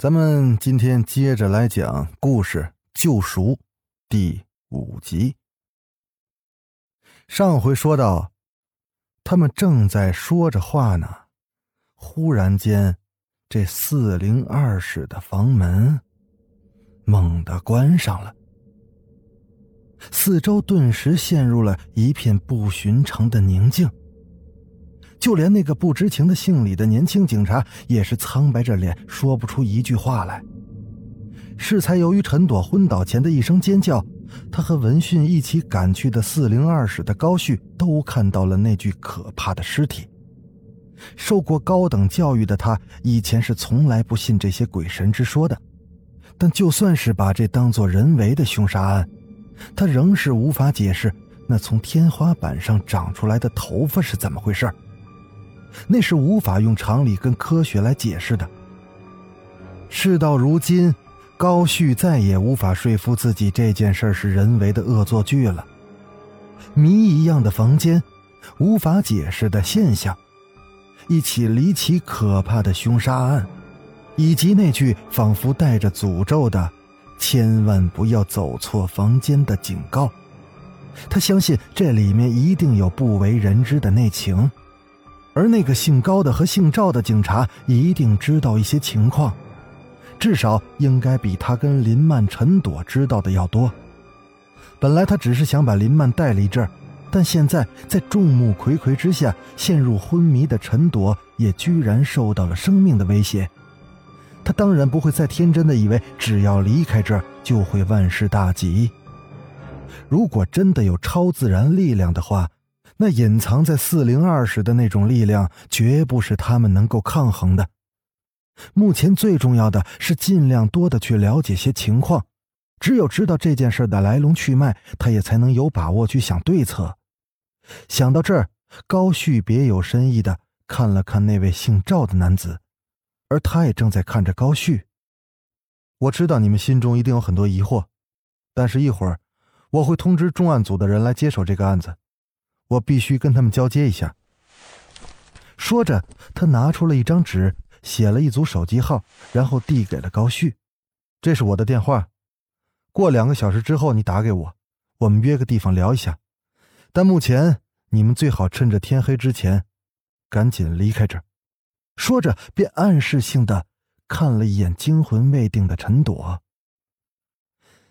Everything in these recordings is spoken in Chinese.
咱们今天接着来讲故事《救赎》第五集。上回说到，他们正在说着话呢，忽然间，这四零二室的房门猛地关上了，四周顿时陷入了一片不寻常的宁静。就连那个不知情的姓李的年轻警察也是苍白着脸，说不出一句话来。适才由于陈朵昏倒前的一声尖叫，他和闻讯一起赶去的四零二室的高旭都看到了那具可怕的尸体。受过高等教育的他，以前是从来不信这些鬼神之说的，但就算是把这当作人为的凶杀案，他仍是无法解释那从天花板上长出来的头发是怎么回事儿那是无法用常理跟科学来解释的。事到如今，高旭再也无法说服自己这件事是人为的恶作剧了。谜一样的房间，无法解释的现象，一起离奇可怕的凶杀案，以及那句仿佛带着诅咒的“千万不要走错房间”的警告，他相信这里面一定有不为人知的内情。而那个姓高的和姓赵的警察一定知道一些情况，至少应该比他跟林曼、陈朵知道的要多。本来他只是想把林曼带离这儿，但现在在众目睽睽之下陷入昏迷的陈朵也居然受到了生命的威胁。他当然不会再天真的以为只要离开这儿就会万事大吉。如果真的有超自然力量的话，那隐藏在四零二室的那种力量，绝不是他们能够抗衡的。目前最重要的是尽量多的去了解些情况，只有知道这件事的来龙去脉，他也才能有把握去想对策。想到这儿，高旭别有深意的看了看那位姓赵的男子，而他也正在看着高旭。我知道你们心中一定有很多疑惑，但是一会儿我会通知重案组的人来接手这个案子。我必须跟他们交接一下。说着，他拿出了一张纸，写了一组手机号，然后递给了高旭：“这是我的电话，过两个小时之后你打给我，我们约个地方聊一下。但目前你们最好趁着天黑之前，赶紧离开这儿。”说着，便暗示性的看了一眼惊魂未定的陈朵。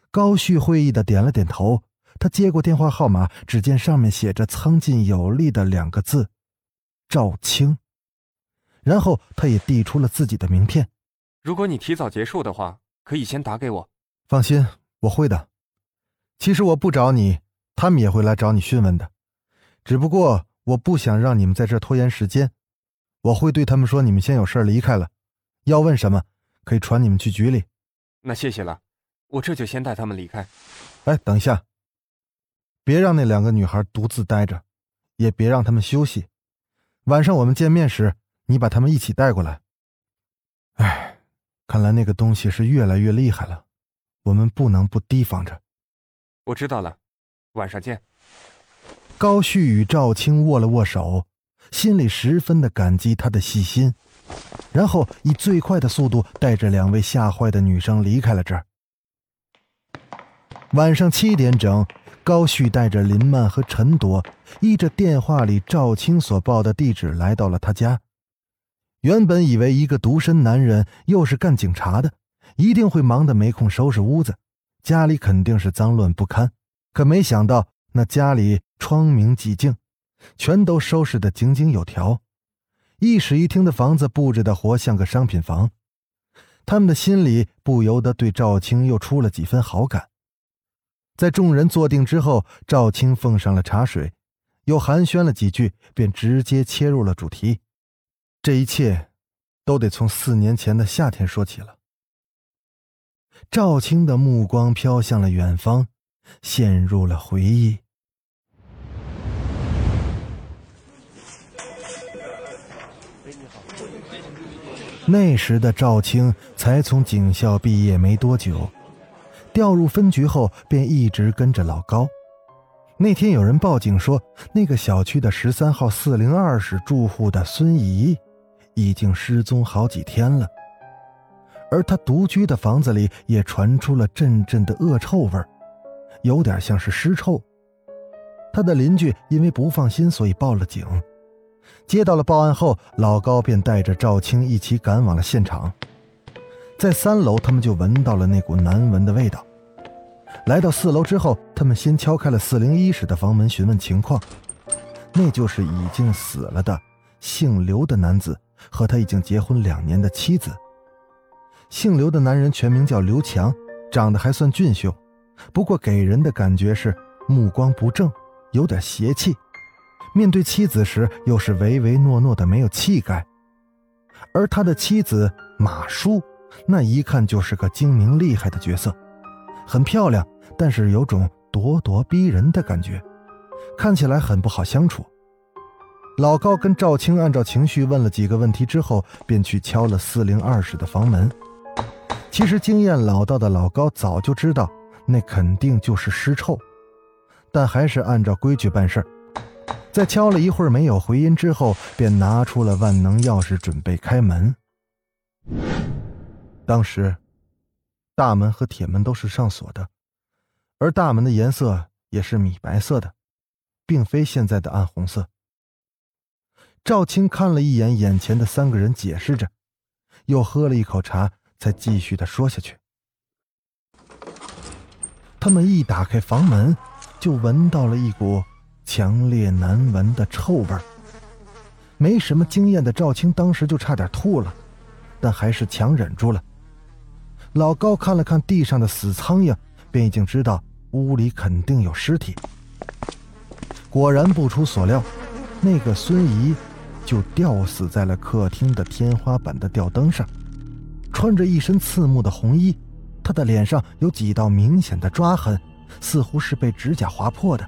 高旭会意的点了点头。他接过电话号码，只见上面写着苍劲有力的两个字：“赵青。”然后他也递出了自己的名片。如果你提早结束的话，可以先打给我。放心，我会的。其实我不找你，他们也会来找你讯问的。只不过我不想让你们在这拖延时间，我会对他们说你们先有事离开了，要问什么可以传你们去局里。那谢谢了，我这就先带他们离开。哎，等一下。别让那两个女孩独自待着，也别让他们休息。晚上我们见面时，你把他们一起带过来。哎，看来那个东西是越来越厉害了，我们不能不提防着。我知道了，晚上见。高旭与赵青握了握手，心里十分的感激他的细心，然后以最快的速度带着两位吓坏的女生离开了这儿。晚上七点整。高旭带着林曼和陈朵，依着电话里赵青所报的地址来到了他家。原本以为一个独身男人又是干警察的，一定会忙得没空收拾屋子，家里肯定是脏乱不堪。可没想到，那家里窗明几净，全都收拾得井井有条，一室一厅的房子布置的活像个商品房。他们的心里不由得对赵青又出了几分好感。在众人坐定之后，赵青奉上了茶水，又寒暄了几句，便直接切入了主题。这一切，都得从四年前的夏天说起了。赵青的目光飘向了远方，陷入了回忆。那时的赵青才从警校毕业没多久，调入分局后便一直跟着老高。那天有人报警说，那个小区的十三号四零二室住户的孙姨已经失踪好几天了，而他独居的房子里也传出了阵阵的恶臭味有点像是尸臭。他的邻居因为不放心，所以报了警。接到了报案后，老高便带着赵青一起赶往了现场。在三楼，他们就闻到了那股难闻的味道。来到四楼之后，他们先敲开了四零一室的房门，询问情况。那就是已经死了的姓刘的男子和他已经结婚两年的妻子。姓刘的男人全名叫刘强，长得还算俊秀，不过给人的感觉是目光不正，有点邪气。面对妻子时，又是唯唯诺诺的，没有气概；而他的妻子马叔，那一看就是个精明厉害的角色，很漂亮，但是有种咄咄逼人的感觉，看起来很不好相处。老高跟赵青按照情绪问了几个问题之后，便去敲了四零二室的房门。其实经验老道的老高早就知道，那肯定就是尸臭，但还是按照规矩办事儿。在敲了一会儿没有回音之后，便拿出了万能钥匙准备开门。当时，大门和铁门都是上锁的，而大门的颜色也是米白色的，并非现在的暗红色。赵青看了一眼眼前的三个人，解释着，又喝了一口茶，才继续的说下去。他们一打开房门，就闻到了一股。强烈难闻的臭味没什么经验的赵青当时就差点吐了，但还是强忍住了。老高看了看地上的死苍蝇，便已经知道屋里肯定有尸体。果然不出所料，那个孙姨就吊死在了客厅的天花板的吊灯上，穿着一身刺目的红衣，她的脸上有几道明显的抓痕，似乎是被指甲划破的。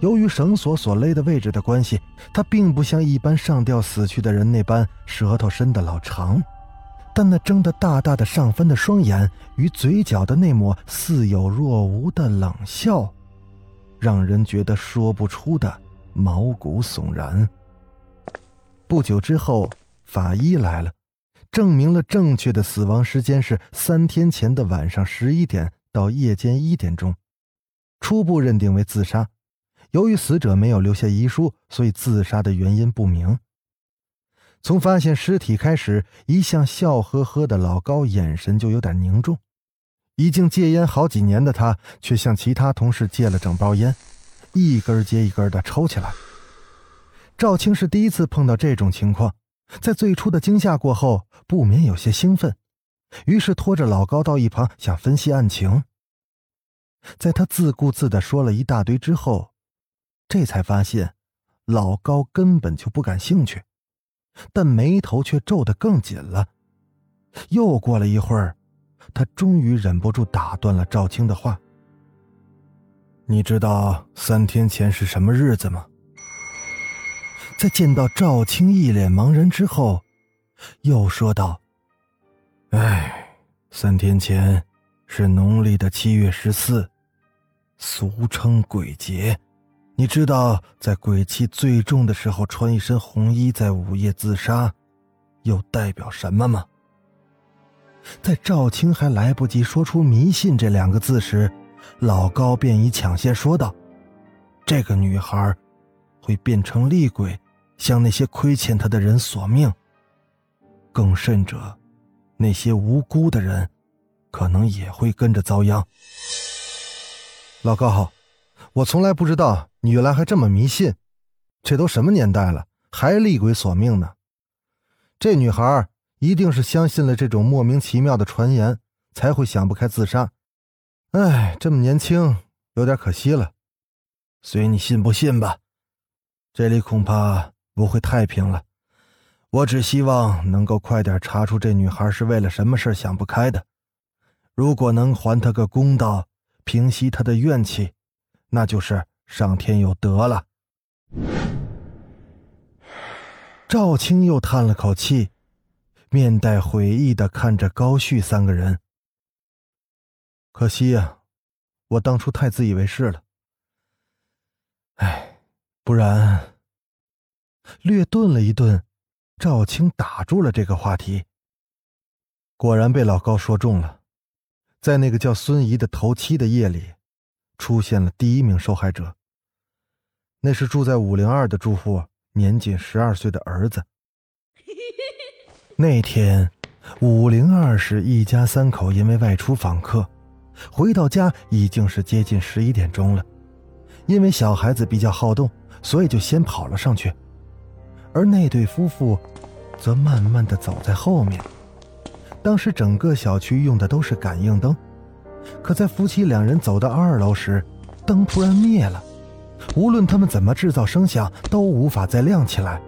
由于绳索所勒的位置的关系，她并不像一般上吊死去的人那般舌头伸得老长，但那睁得大大的上翻的双眼与嘴角的那抹似有若无的冷笑，让人觉得说不出的毛骨悚然。不久之后，法医来了，证明了正确的死亡时间是三天前的晚上十一点到夜间一点钟，初步认定为自杀。由于死者没有留下遗书，所以自杀的原因不明。从发现尸体开始，一向笑呵呵的老高眼神就有点凝重。已经戒烟好几年的他，却向其他同事借了整包烟，一根接一根的抽起来。赵青是第一次碰到这种情况，在最初的惊吓过后，不免有些兴奋，于是拖着老高到一旁想分析案情。在他自顾自的说了一大堆之后。这才发现，老高根本就不感兴趣，但眉头却皱得更紧了。又过了一会儿，他终于忍不住打断了赵青的话：“你知道三天前是什么日子吗？”在见到赵青一脸茫然之后，又说道：“哎，三天前是农历的七月十四，俗称鬼节。”你知道在鬼气最重的时候穿一身红衣在午夜自杀，又代表什么吗？在赵青还来不及说出“迷信”这两个字时，老高便已抢先说道：“这个女孩会变成厉鬼，向那些亏欠她的人索命。更甚者，那些无辜的人，可能也会跟着遭殃。”老高好，我从来不知道。你原来还这么迷信，这都什么年代了，还厉鬼索命呢？这女孩一定是相信了这种莫名其妙的传言，才会想不开自杀。哎，这么年轻，有点可惜了。随你信不信吧，这里恐怕不会太平了。我只希望能够快点查出这女孩是为了什么事想不开的。如果能还她个公道，平息她的怨气，那就是上天有德了。赵青又叹了口气，面带悔意的看着高旭三个人。可惜呀，我当初太自以为是了。哎，不然……略顿了一顿，赵青打住了这个话题。果然被老高说中了，在那个叫孙怡的头七的夜里，出现了第一名受害者。那是住在五零二的住户。年仅十二岁的儿子。那天，五零二室一家三口因为外出访客，回到家已经是接近十一点钟了。因为小孩子比较好动，所以就先跑了上去，而那对夫妇，则慢慢的走在后面。当时整个小区用的都是感应灯，可在夫妻两人走到二楼时，灯突然灭了。无论他们怎么制造声响，都无法再亮起来。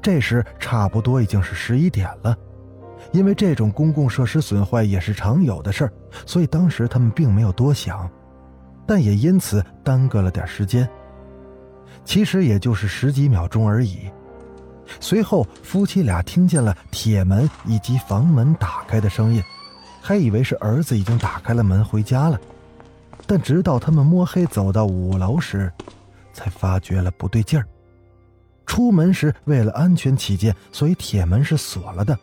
这时差不多已经是十一点了，因为这种公共设施损坏也是常有的事儿，所以当时他们并没有多想，但也因此耽搁了点时间。其实也就是十几秒钟而已。随后夫妻俩听见了铁门以及房门打开的声音，还以为是儿子已经打开了门回家了。但直到他们摸黑走到五楼时，才发觉了不对劲儿。出门时为了安全起见，所以铁门是锁了的。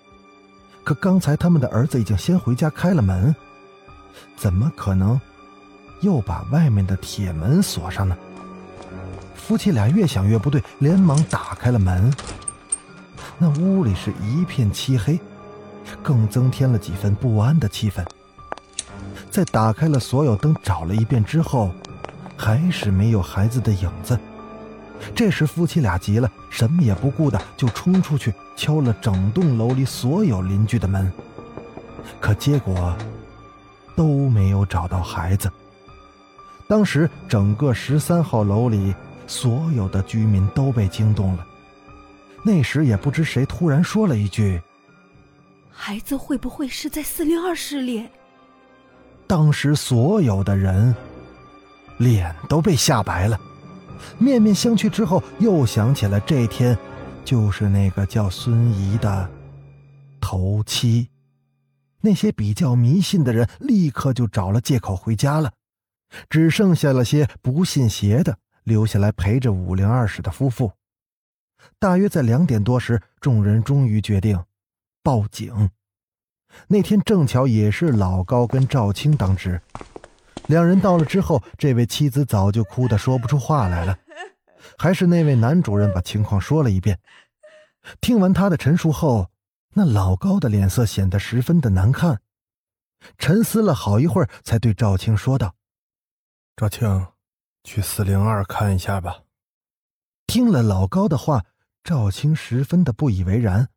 可刚才他们的儿子已经先回家开了门，怎么可能又把外面的铁门锁上呢？夫妻俩越想越不对，连忙打开了门。那屋里是一片漆黑，更增添了几分不安的气氛。在打开了所有灯找了一遍之后，还是没有孩子的影子。这时夫妻俩急了，什么也不顾的就冲出去敲了整栋楼里所有邻居的门，可结果都没有找到孩子。当时整个十三号楼里所有的居民都被惊动了。那时也不知谁突然说了一句：“孩子会不会是在四零二室里？”当时所有的人脸都被吓白了，面面相觑之后，又想起了这天就是那个叫孙怡的头七。那些比较迷信的人立刻就找了借口回家了，只剩下了些不信邪的留下来陪着五零二室的夫妇。大约在两点多时，众人终于决定报警。那天正巧也是老高跟赵青当值，两人到了之后，这位妻子早就哭得说不出话来了，还是那位男主人把情况说了一遍。听完他的陈述后，那老高的脸色显得十分的难看，沉思了好一会儿，才对赵青说道：“赵青，去四零二看一下吧。”听了老高的话，赵青十分的不以为然。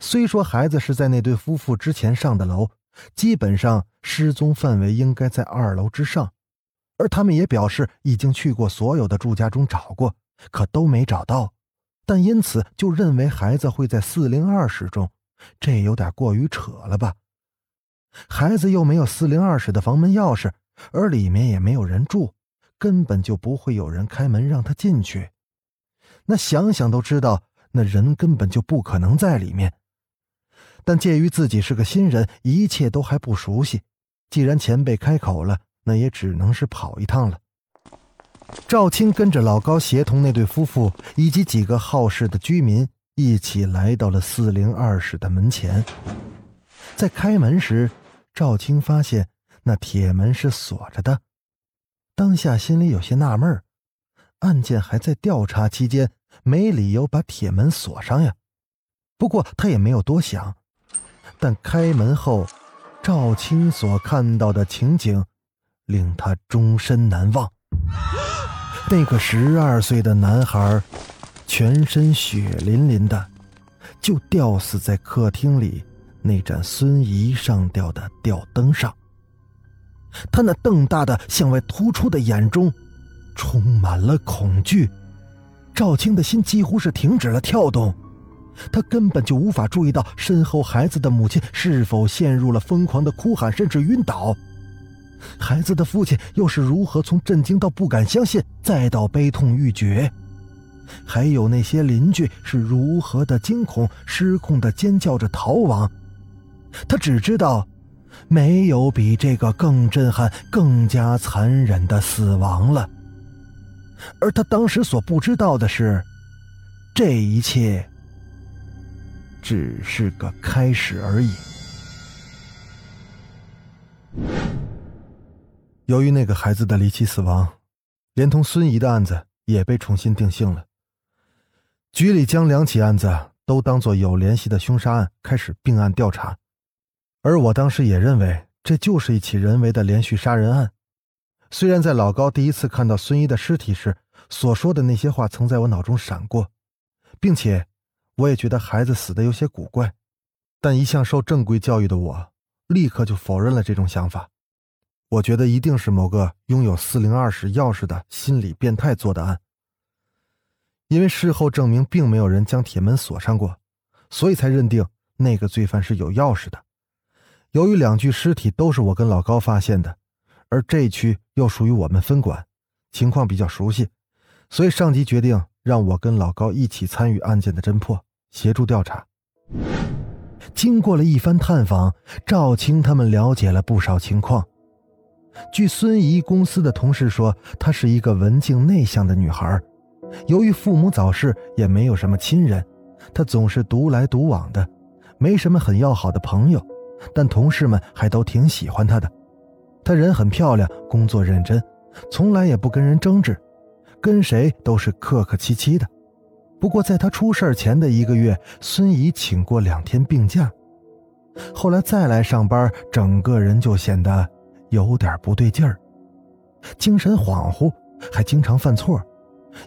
虽说孩子是在那对夫妇之前上的楼，基本上失踪范围应该在二楼之上，而他们也表示已经去过所有的住家中找过，可都没找到，但因此就认为孩子会在四零二室中，这有点过于扯了吧？孩子又没有四零二室的房门钥匙，而里面也没有人住，根本就不会有人开门让他进去。那想想都知道，那人根本就不可能在里面。但介于自己是个新人，一切都还不熟悉。既然前辈开口了，那也只能是跑一趟了。赵青跟着老高，协同那对夫妇以及几个好事的居民一起来到了四零二室的门前。在开门时，赵青发现那铁门是锁着的。当下心里有些纳闷案件还在调查期间，没理由把铁门锁上呀。不过他也没有多想。但开门后，赵青所看到的情景，令他终身难忘。那个十二岁的男孩，全身血淋淋的，就吊死在客厅里那盏孙怡上吊的吊灯上。他那瞪大的向外突出的眼中，充满了恐惧。赵青的心几乎是停止了跳动。他根本就无法注意到身后孩子的母亲是否陷入了疯狂的哭喊，甚至晕倒。孩子的父亲又是如何从震惊到不敢相信，再到悲痛欲绝？还有那些邻居是如何的惊恐、失控的尖叫着逃亡？他只知道，没有比这个更震撼、更加残忍的死亡了。而他当时所不知道的是，这一切只是个开始而已。由于那个孩子的离奇死亡，连同孙怡的案子也被重新定性了。局里将两起案子都当作有联系的凶杀案开始并案调查，而我当时也认为这就是一起人为的连续杀人案。虽然在老高第一次看到孙怡的尸体时所说的那些话曾在我脑中闪过，并且我也觉得孩子死的有些古怪，但一向受正规教育的我立刻就否认了这种想法。我觉得一定是某个拥有四零二室钥匙的心理变态做的案，因为事后证明并没有人将铁门锁上过，所以才认定那个罪犯是有钥匙的。由于两具尸体都是我跟老高发现的，而这一区又属于我们分管，情况比较熟悉，所以上级决定让我跟老高一起参与案件的侦破，协助调查。经过了一番探访，赵青他们了解了不少情况。据孙怡公司的同事说，她是一个文静内向的女孩。由于父母早逝，也没有什么亲人，她总是独来独往的，没什么很要好的朋友。但同事们还都挺喜欢她的。她人很漂亮，工作认真，从来也不跟人争执，跟谁都是客客气气的。不过在他出事前的一个月，孙怡请过两天病假，后来再来上班，整个人就显得……有点不对劲儿，精神恍惚，还经常犯错，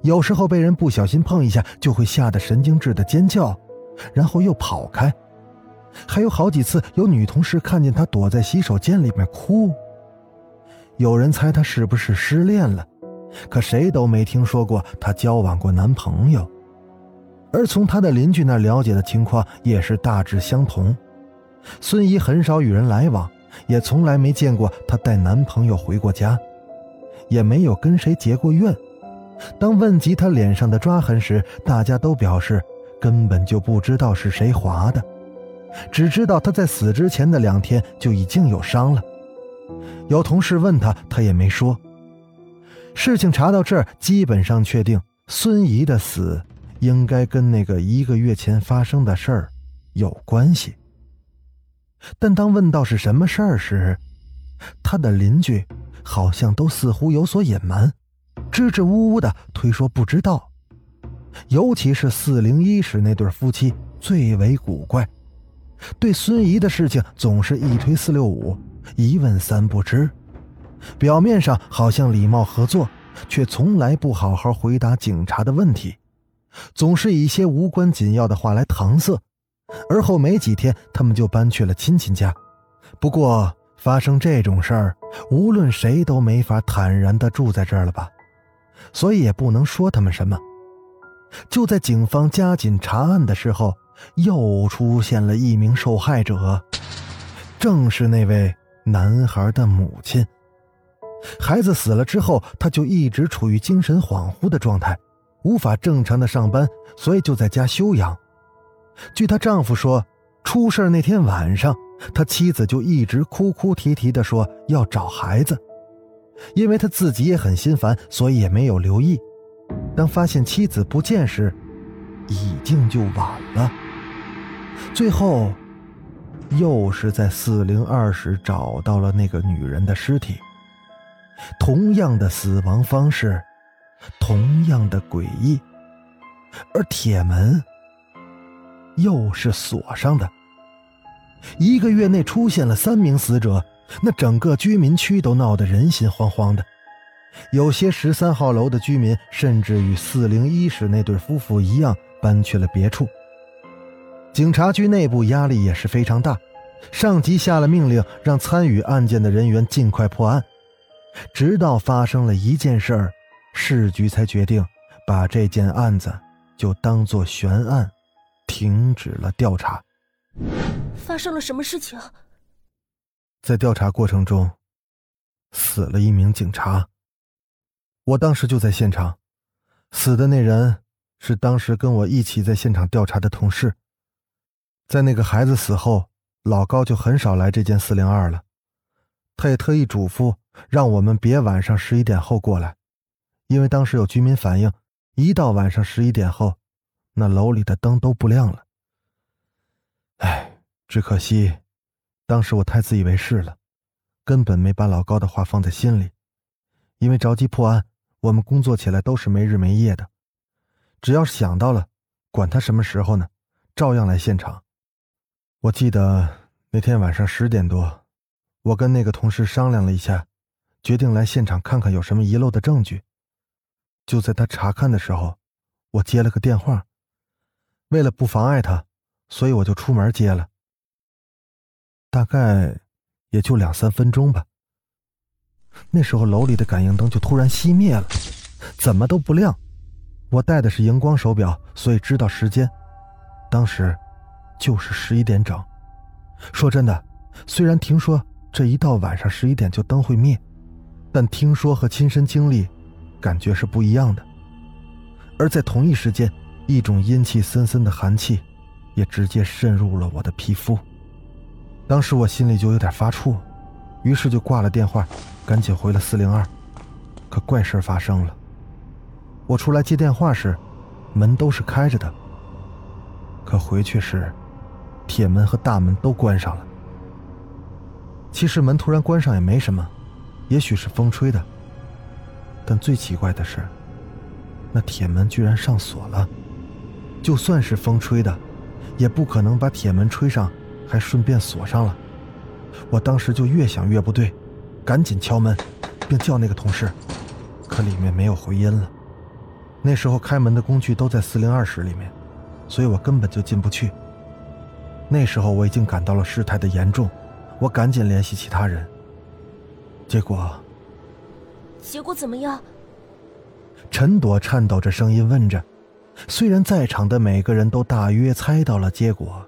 有时候被人不小心碰一下，就会吓得神经质的尖叫，然后又跑开。还有好几次，有女同事看见他躲在洗手间里面哭。有人猜他是不是失恋了，可谁都没听说过他交往过男朋友。而从他的邻居那了解的情况也是大致相同。孙怡很少与人来往。也从来没见过她带男朋友回过家，也没有跟谁结过怨。当问及她脸上的抓痕时，大家都表示根本就不知道是谁划的，只知道她在死之前的两天就已经有伤了。有同事问她，她也没说。事情查到这儿，基本上确定孙怡的死应该跟那个一个月前发生的事儿有关系。但当问到是什么事儿时，他的邻居好像都似乎有所隐瞒，支支吾吾的推说不知道。尤其是四零一室那对夫妻最为古怪，对孙怡的事情总是一推四六五，一问三不知。表面上好像礼貌合作，却从来不好好回答警察的问题，总是以一些无关紧要的话来搪塞。而后没几天，他们就搬去了亲戚家。不过发生这种事儿，无论谁都没法坦然地住在这儿了吧？所以也不能说他们什么。就在警方加紧查案的时候，又出现了一名受害者，正是那位男孩的母亲。孩子死了之后，他就一直处于精神恍惚的状态，无法正常的上班，所以就在家休养。据她丈夫说，出事那天晚上，他妻子就一直哭哭啼啼地说要找孩子，因为他自己也很心烦，所以也没有留意。当发现妻子不见时，已经就晚了。最后，又是在四零二室找到了那个女人的尸体，同样的死亡方式，同样的诡异，而铁门。又是锁上的。一个月内出现了三名死者，那整个居民区都闹得人心惶惶的。有些十三号楼的居民甚至与四零一室那对夫妇一样，搬去了别处。警察局内部压力也是非常大，上级下了命令，让参与案件的人员尽快破案。直到发生了一件事儿，市局才决定把这件案子就当做悬案。停止了调查。发生了什么事情？在调查过程中，死了一名警察。我当时就在现场，死的那人是当时跟我一起在现场调查的同事。在那个孩子死后，老高就很少来这间四零二了。他也特意嘱咐让我们别晚上十一点后过来，因为当时有居民反映，一到晚上十一点后，那楼里的灯都不亮了。唉，只可惜，当时我太自以为是了，根本没把老高的话放在心里。因为着急破案，我们工作起来都是没日没夜的，只要想到了，管他什么时候呢，照样来现场。我记得那天晚上十点多，我跟那个同事商量了一下，决定来现场看看有什么遗漏的证据。就在他查看的时候，我接了个电话。为了不妨碍他，所以我就出门接了。大概也就两三分钟吧。那时候楼里的感应灯就突然熄灭了，怎么都不亮。我戴的是荧光手表，所以知道时间，当时就是十一点整。说真的，虽然听说这一到晚上十一点就灯会灭，但听说和亲身经历，感觉是不一样的。而在同一时间，一种阴气森森的寒气，也直接渗入了我的皮肤。当时我心里就有点发怵，于是就挂了电话。赶紧回了四零二，可怪事发生了。我出来接电话时，门都是开着的。可回去时，铁门和大门都关上了。其实门突然关上也没什么，也许是风吹的。但最奇怪的是，那铁门居然上锁了。就算是风吹的，也不可能把铁门吹上，还顺便锁上了。我当时就越想越不对。赶紧敲门，并叫那个同事，可里面没有回音了。那时候开门的工具都在四零二室里面，所以我根本就进不去。那时候我已经感到了事态的严重，我赶紧联系其他人。结果，结果怎么样？陈朵颤抖着声音问着。虽然在场的每个人都大约猜到了结果，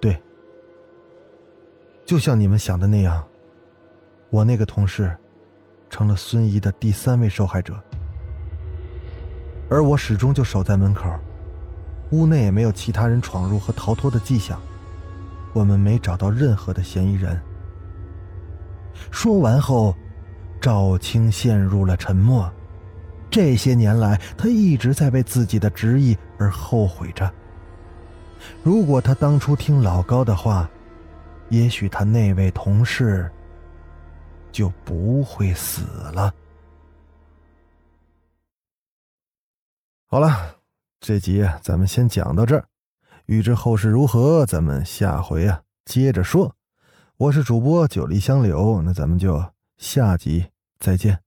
对，就像你们想的那样。我那个同事，成了孙怡的第三位受害者，而我始终就守在门口，屋内也没有其他人闯入和逃脱的迹象，我们没找到任何的嫌疑人。说完后，赵青陷入了沉默。这些年来，他一直在为自己的执意而后悔着。如果他当初听老高的话，也许他那位同事。就不会死了。好了，这集咱们先讲到这儿，欲知后事如何，咱们下回啊接着说。我是主播九黎香柳，那咱们就下集再见。